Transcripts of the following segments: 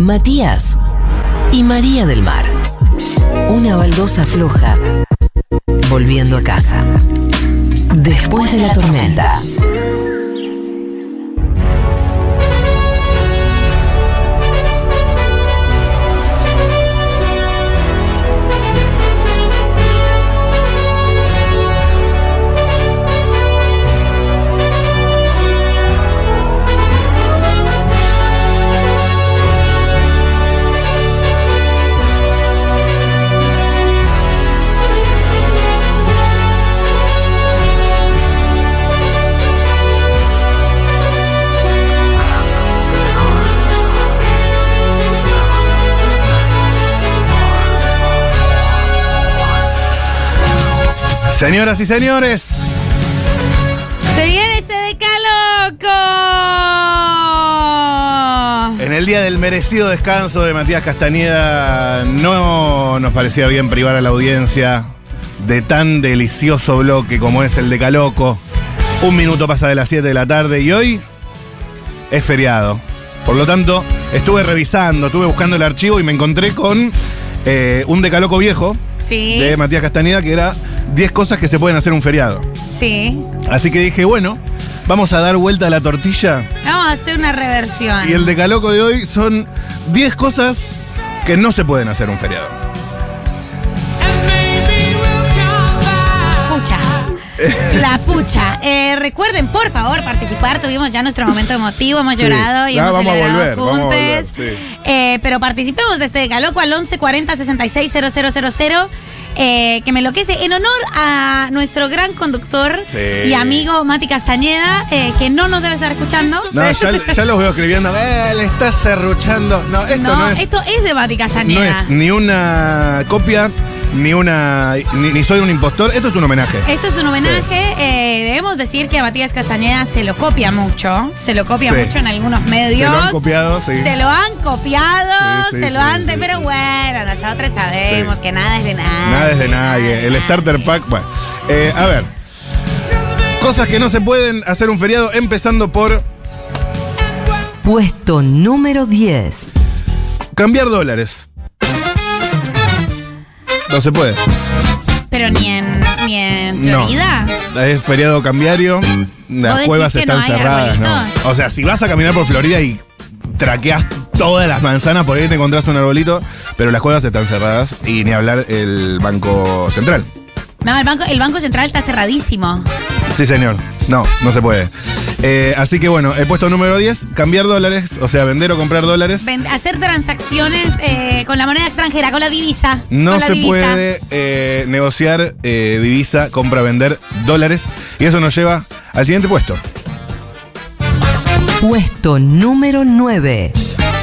Matías y María del Mar. Una baldosa floja volviendo a casa. Después de la tormenta. Señoras y señores, Se viene este decaloco. en el día del merecido descanso de Matías Castañeda, no nos parecía bien privar a la audiencia de tan delicioso bloque como es el de Caloco. Un minuto pasa de las 7 de la tarde y hoy es feriado. Por lo tanto, estuve revisando, estuve buscando el archivo y me encontré con eh, un decaloco viejo Sí. de Matías Castañeda que era 10 cosas que se pueden hacer un feriado. Sí. Así que dije, bueno, vamos a dar vuelta a la tortilla. Vamos a hacer una reversión. Y el decaloco de hoy son 10 cosas que no se pueden hacer un feriado. Pucha. La pucha. Eh, recuerden, por favor, participar. Tuvimos ya nuestro momento emotivo, hemos Sí. llorado y Ya hemos celebrado juntos. sí. Eh, pero participemos de este decaloco al 11 40 66 000. Eh, que me enloquece en honor a nuestro gran conductor Sí. y amigo Mati Castañeda, eh, que no nos debe estar escuchando. No, ya, ya los veo escribiendo, eh, le estás serruchando. No, esto no, No, es, esto es de Mati no Castañeda. es ni una copia, ni una. Ni, ni soy un impostor, esto es un homenaje. Esto es un homenaje. eh, debemos decir que a Matías Castañeda se lo copia mucho. Se lo copia Sí. mucho en algunos medios. Se lo han copiado, sí. Se lo han copiado, Sí, sí, se sí, lo han. sí, pero sí. bueno, nosotros sabemos Sí. que nada es de nadie. Nada es de nadie. El nadie. starter pack, bueno. Eh, a ver. Cosas que no se pueden hacer un feriado, empezando por Puesto número 10. cambiar dólares. No se puede. Pero ni en, ni en No. Florida. Es feriado cambiario. Las cuevas están no cerradas, ¿no? O sea, si vas a caminar por Florida y traqueas todas las manzanas, por ahí te encontrás un arbolito, pero las cuevas están cerradas y ni hablar el Banco Central. No, el banco, el banco central está cerradísimo. Sí, señor. No, no se puede. Eh, así que bueno, he puesto número 10, cambiar dólares, o sea, vender o comprar dólares. Ven- hacer transacciones eh, con la moneda extranjera, con la divisa. No la se divisa. puede eh, negociar eh, divisa, compra, vender dólares. Y eso nos lleva al siguiente puesto. Puesto número 9.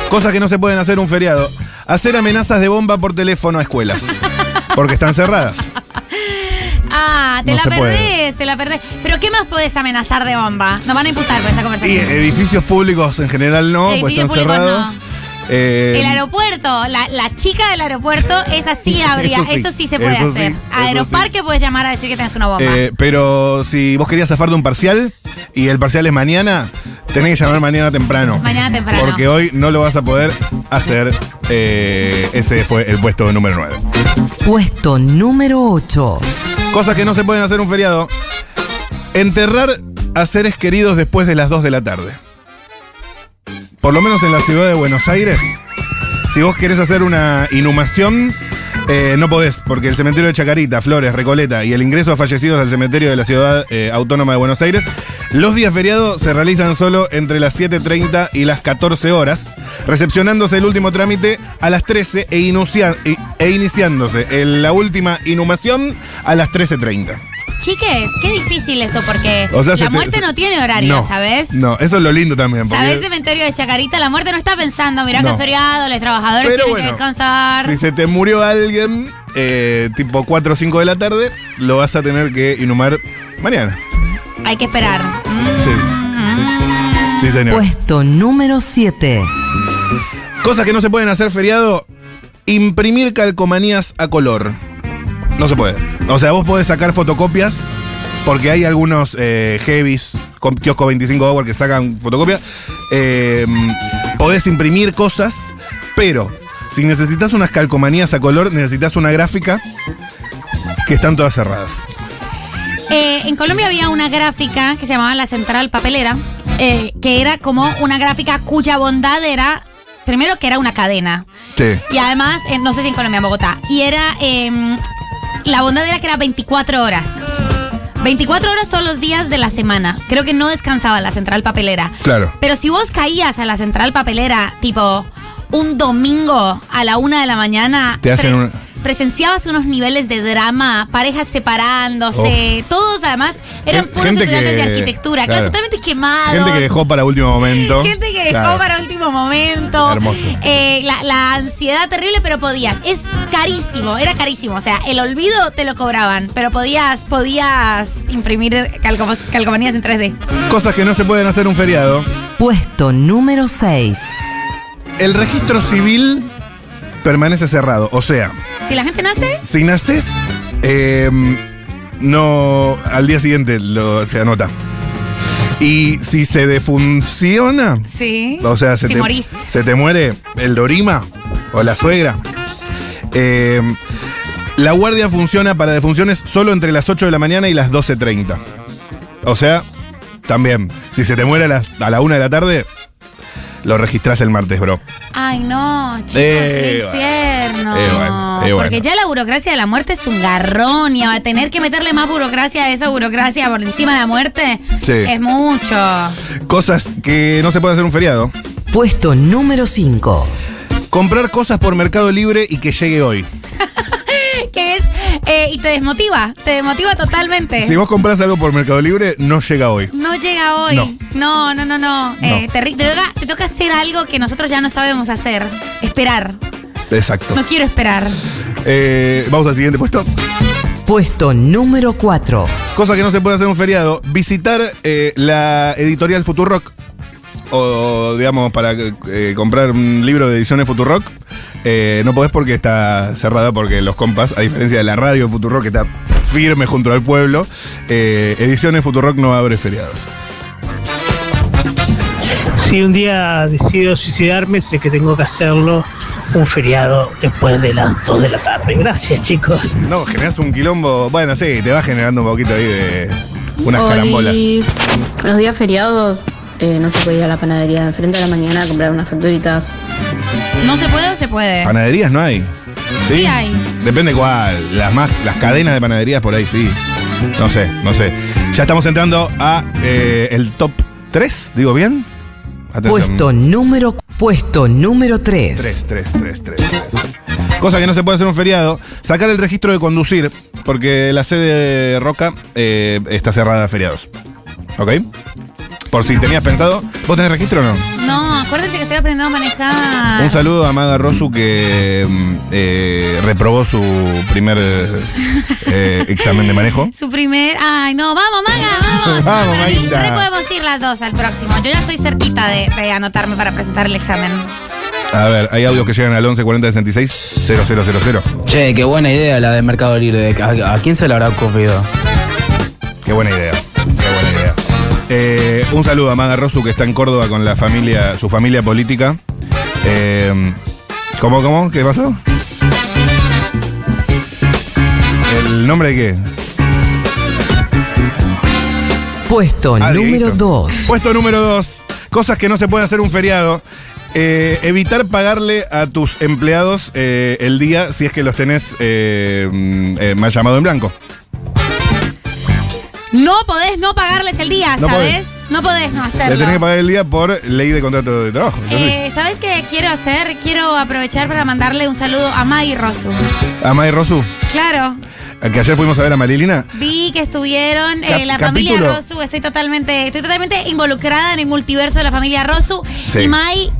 Cosas que no se pueden hacer un feriado. Hacer amenazas de bomba por teléfono a escuelas. Porque están cerradas. Ah, te No la puede. perdés, te la perdés. Pero ¿qué más podés amenazar de bomba? Nos van a imputar por esta Y conversación. edificios públicos en general no, pues Edificios están públicos cerrados. Eh, el aeropuerto, la, la chica del aeropuerto, esa sí habría, Eso eso sí, sí, se puede hacer. sí, A Aeroparque puedes llamar a decir que tenés una bomba. eh, pero si vos querías zafar de un parcial y el parcial es mañana, tenés que llamar mañana temprano. Mañana temprano. Porque hoy no lo vas a poder hacer. Eh, ese fue el puesto número 9. Puesto número 8. Cosas que no se pueden hacer un feriado. Enterrar a seres queridos después de las 2 de la tarde. Por lo menos en la ciudad de Buenos Aires. Si vos querés hacer una inhumación, eh, no podés, porque el cementerio de Chacarita, Flores, Recoleta y el ingreso a fallecidos al cementerio de la ciudad eh, autónoma de Buenos Aires, los días feriados se realizan solo entre las 7.30 y las 14 horas, recepcionándose el último trámite a las 13 e, e- e iniciándose la última inhumación a las 13.30. Chiques, qué difícil eso, porque O sea, se la te- muerte no tiene horario, No, ¿sabes? No, eso es lo lindo también. porque- ¿Sabes? Cementerio de Chacarita, la muerte no está pensando, mirá No. que feriado, los trabajadores Pero tienen bueno, que descansar. Si se te murió alguien, eh, tipo 4 o 5 de la tarde, lo vas a tener que inhumar mañana. Hay que esperar. Mm, Sí. mm. Sí, señor. Puesto número 7. Cosas que no se pueden hacer feriado, imprimir calcomanías a color. No se puede. O sea, vos podés sacar fotocopias, porque hay algunos eh, heavies con kiosco 25 hour que sacan fotocopias. Eh, podés imprimir cosas, Pero, si necesitas unas calcomanías a color, necesitas una gráfica que están todas cerradas. Eh, en Colombia había una gráfica que se llamaba la Central Papelera, eh, que era como una gráfica cuya bondad era, primero que era una cadena, Sí. y además, eh, no sé si en Colombia, en Bogotá, y era, em, la bondad era que era 24 horas. 24 horas todos los días de la semana. Creo que no descansaba la Central Papelera. Claro. Pero si vos caías a la Central Papelera, tipo un domingo a la una de la mañana, Te hacen un- presenciabas unos niveles de drama, parejas separándose, todos además eran Gen- puros gente estudiantes que- de arquitectura, claro, claro. totalmente quemados. Gente que dejó para último momento. Gente que dejó Claro. para último momento. Hermoso. Eh, la, la ansiedad terrible, pero podías. Es carísimo, era carísimo. O sea, el olvido te lo cobraban, pero podías, podías imprimir calcom- calcomanías en 3D. Cosas que no se pueden hacer un feriado. Puesto número 6. El registro civil permanece cerrado. O sea, Si la gente nace, si naces, eh, no. Al día siguiente lo, se anota. Y si se defunciona, sí. o sea, se, si te, morís. se te muere el dorima o la suegra, eh, la guardia funciona para defunciones solo entre las 8 de la mañana y las 12.30. O sea, también, si se te muere a, las- a la 1 de la tarde, lo registrás el martes, bro. Ay, no, chicos, Eh, el infierno. eh, bueno, eh, Porque bueno. ya la burocracia de la muerte es un garrón y a tener que meterle más burocracia a esa burocracia por encima de la muerte Sí. es mucho. Cosas que no se puede hacer un feriado. Puesto número 5. Comprar cosas por Mercado Libre y que llegue hoy. Eh, y te desmotiva, te desmotiva totalmente. Si vos compras algo por Mercado Libre, no llega hoy. No llega hoy. No. No, no, no, no. Eh, te, toca, te toca hacer algo que nosotros ya no sabemos hacer. Esperar. Exacto. No quiero esperar. Eh, vamos al siguiente puesto. Puesto número 4. Cosa que no se puede hacer en un feriado. Visitar eh, la editorial Futurock. O, digamos, para eh, comprar un libro de ediciones Futurock. eh, no podés porque está cerrada, porque los compas, a diferencia de la radio Futurock que está firme junto al pueblo, eh, ediciones Futurock no abre feriados. Si un día decido suicidarme, sé que tengo que hacerlo un feriado después de las 2 de la tarde. Gracias, chicos. No, generas un quilombo. Bueno, sí, te va generando un poquito ahí de unas carambolas. Los días feriados eh, no se puede ir a la panadería de enfrente a la mañana a comprar unas facturitas. ¿No se puede o se puede? Panaderías no hay. Sí hay. Depende cuál. Las más, las cadenas de panaderías por ahí sí. No sé, no sé. Ya estamos entrando a eh, el top 3, digo bien. Atención. Puesto número puesto número 3. 3, 3, 3, 3, 3. Cosa que no se puede hacer un feriado. Sacar el registro de conducir, porque la sede de Roca eh, está cerrada a feriados. ¿Ok? Por si tenías pensado. ¿Vos tenés registro o no? No, acuérdense que estoy aprendiendo a manejar. Un saludo a Maga Rosu que mm, eh, reprobó su primer eh, examen de manejo. Su primer. Ay, no, vamos, Maga, vamos. Vamos, Maguita. podemos ir las dos al próximo. Yo ya estoy cerquita de, de anotarme para presentar el examen. A ver, hay audios que llegan al 11 40 66 0000. Che, qué buena idea la de Mercado Libre. ¿A, a quién se le habrá ocurrido? Qué buena idea. Qué buena idea. Eh, un saludo a Maga Rosu que está en Córdoba con la familia, su familia política. Eh, ¿Cómo, cómo? ¿Qué pasó? ¿El nombre de qué? Puesto Ah, número Dieguito. 2. Puesto número 2. Cosas que no se puede hacer un feriado. Eh, evitar pagarle a tus empleados eh, el día si es que los tenés eh, mm, eh, mal llamado en blanco. No podés no pagarles el día, No ¿sabes? No podés no Le hacerlo. tenés que pagar el día por ley de contrato de trabajo. Eh, ¿Sabes qué quiero hacer? Quiero aprovechar para mandarle un saludo a Maggie Rosu. A May Rosu, Claro, que ayer fuimos a ver a Marilina. vi que estuvieron eh, la familia. Rosu. Estoy totalmente, estoy totalmente involucrada en el multiverso de la familia Rosu. Sí. Y Mai,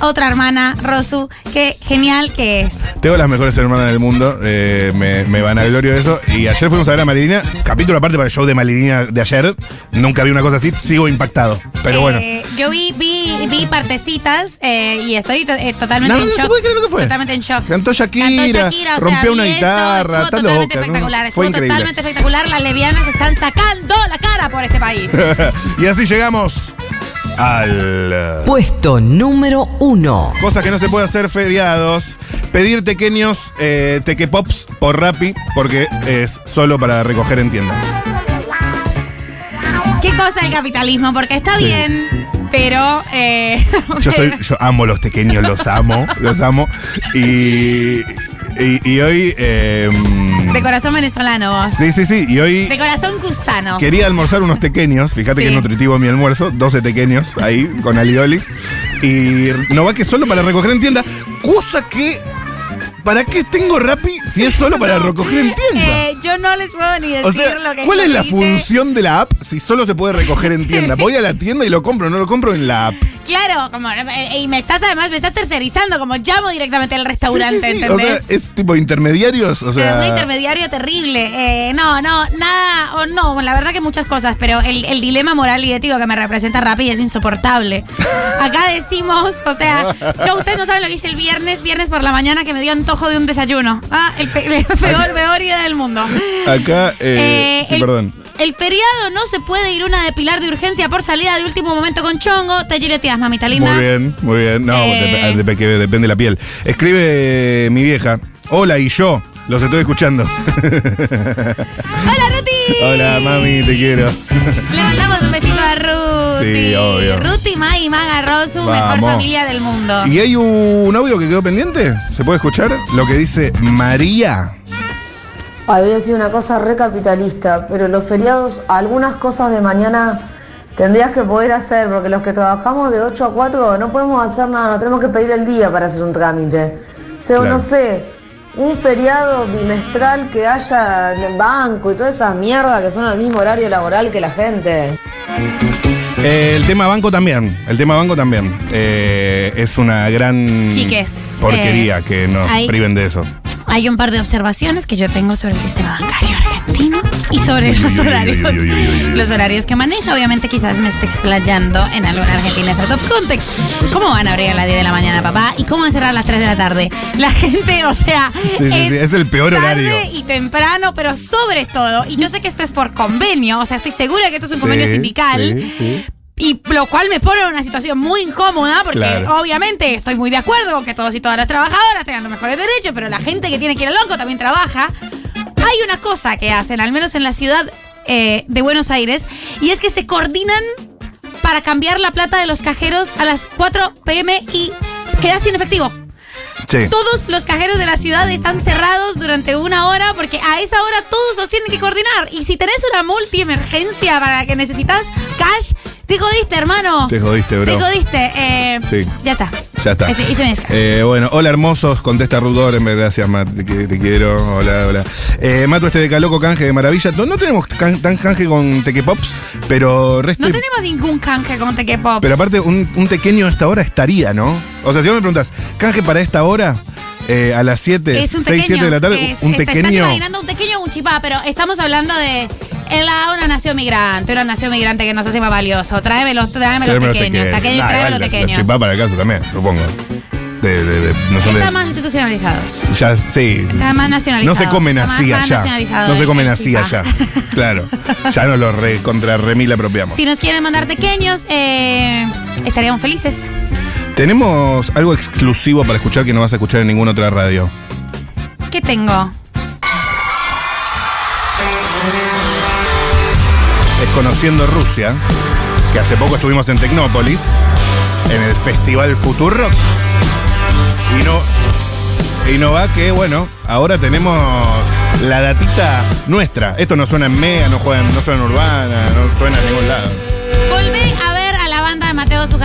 otra hermana Rosu. Qué genial que es. Tengo las mejores hermanas del mundo, eh, me, me vanaglorio de eso. Y ayer fuimos a ver a Marilina, capítulo aparte para el show de Marilina de ayer. Nunca vi una cosa así, sigo impactado. Pero bueno. Eh, yo vi, vi, vi partecitas eh, y estoy to- eh, totalmente No, no, en no se shock. puede creer lo que fue. Totalmente en shock. Cantó Shakira, Cantó Shakira, o sea, rompió una eso, guitarra, estuvo está totalmente loca, ¿no? espectacular, Fue estuvo increíble. totalmente espectacular. Las lesbianas están sacando la cara por este país. y así llegamos al... eh, Puesto número 1. Cosas que no se puede hacer feriados. Pedir pequeños eh, tequepops por Rappi porque es solo para recoger en tienda. ¿Qué cosa el capitalismo? Porque está Sí. bien, pero. eh, Yo, soy, yo amo los pequeños, los amo, los amo. Y, y, y hoy... eh, De corazón venezolano vos. sí, sí, sí. Y hoy De corazón gusano. quería almorzar unos pequeños. Fíjate Sí. que es nutritivo mi almuerzo. 12 pequeños ahí con alioli. Y no va que solo para recoger en tienda. Cosa que... ¿Para qué tengo Rappi si es solo para recoger en tienda? Eh, yo no les puedo ni decir O sea, lo que ¿cuál es la dice. función de la app si solo se puede recoger en tienda? Voy a la tienda y lo compro, no lo compro en la app. Claro, como, eh, y me estás además, me estás tercerizando, como llamo directamente al restaurante, Sí, sí, sí. O ¿entendés? sea, es tipo intermediarios, o Pero es un intermediario terrible. Eh, no, no, nada, o no, la verdad que muchas cosas, pero el, el dilema moral y ético que me representa Rappi es insoportable. Acá decimos, o sea, no, ustedes no saben lo que hice el viernes, viernes por la mañana que me dio antojo de un desayuno. Ah, el, pe- el peor, peor idea del mundo. Acá, eh, Eh, sí, el, perdón. el feriado no se puede ir una a depilar de urgencia por salida de último momento con chongo. Te gileteas, mamita linda. Muy bien, muy bien. No, Eh. dep- dep- que depende de la piel. Escribe mi vieja. Hola, y yo. Los estoy escuchando. ¡Hola, Ruti! Hola, mami, te quiero. Le mandamos un y Maga Rosu, mejor Vamos. familia del mundo. ¿Y hay un audio que quedó pendiente? ¿Se puede escuchar? Lo que dice María. Ay, voy a decir una cosa recapitalista, pero los feriados, algunas cosas de mañana tendrías que poder hacer, porque los que trabajamos de 8 a 4 no podemos hacer nada, no tenemos que pedir el día para hacer un trámite. O sea, Claro. no sé, un feriado bimestral que haya en el banco y toda esa mierda que son al mismo horario laboral que la gente. Eh, el tema banco también. El tema banco también. Eh, es una gran Chiques, porquería eh, que nos hay- priven de eso. Hay un par de observaciones que yo tengo sobre el sistema bancario argentino y sobre Uy, los uy, horarios. uy. Los horarios que maneja. Obviamente, quizás me esté explayando en alguna argentina of context. ¿Cómo van a abrir a las 10 de la mañana, papá? ¿Y cómo van a cerrar a las 3 de la tarde? La gente, o sea, Sí, sí, sí, es el peor tarde horario. y temprano, pero sobre todo, y yo sé que esto es por convenio, o sea, estoy segura que esto es un convenio Sí, sindical. Y lo cual me pone en una situación muy incómoda porque Claro. obviamente estoy muy de acuerdo con que todos y todas las trabajadoras tengan los mejores derechos, pero la gente que tiene que ir al banco también trabaja. Hay una cosa que hacen, al menos en la ciudad eh, de Buenos Aires, y es que se coordinan para cambiar la plata de los cajeros a las 4 pm y queda sin efectivo. Sí. Todos los cajeros de la ciudad están cerrados durante una hora porque a esa hora todos los tienen que coordinar. Y si tenés una multiemergencia para la que necesitas cash, te jodiste, hermano. Te jodiste, bro. Te jodiste. Eh, Sí. Ya está. Ya está. Ese- hice mi. Eh, bueno, hola hermosos, contesta Orenberg, gracias Matt, te, qui- te quiero, hola, hola. Eh, Mato este de Caloco, canje de maravilla. No, no tenemos can- tan canje con Tequepops, pero resto. No tenemos ningún canje con Tequepops. Pero aparte, un, un tequeño a esta hora estaría, ¿no? O sea, si vos me preguntas, canje para esta hora, eh, a las 7, es un 6, pequeño. 7 de la tarde, es- un te Estás tequeño. imaginando un tequeño o un chipá, pero estamos hablando de en la- una nación migrante, una nación migrante que nos hace más valioso. Tráeme los, tráeme los pequeños. Taqueños, tráeme los pequeños. Chipá para el caso también, supongo. De, de, de- no son de- Están más institucionalizados. Ya, sí. Está más nacionalizado. No se comen así más allá. No se comen así allá. Claro. Ya nos lo re, contra remil apropiamos. Si nos quieren mandar pequeños, eh, estaríamos felices. Tenemos algo exclusivo para escuchar que no vas a escuchar en ninguna otra radio. ¿Qué tengo? Conociendo Rusia, que hace poco estuvimos en Tecnópolis, en el Festival Futurock. Y no, y no va que, bueno, ahora tenemos la datita nuestra. Esto no suena en Mega, no, no suena en Urbana, no suena en ningún lado.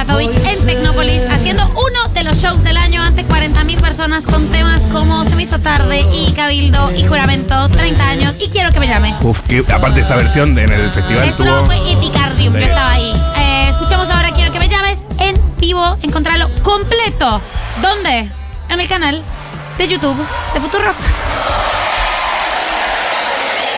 Zukatovich en Tecnópolis haciendo uno de los shows del año ante 40.000 personas con temas como Se me hizo tarde y Cabildo y Juramento, 30 años y quiero que me llames. Uf, que aparte esa versión de- en el festival Esto tuvo... fue Epicardium, yo estaba ahí. Eh, escuchamos ahora Quiero que me llames en vivo, encontrarlo completo. ¿Dónde? En el canal de YouTube de Futurock.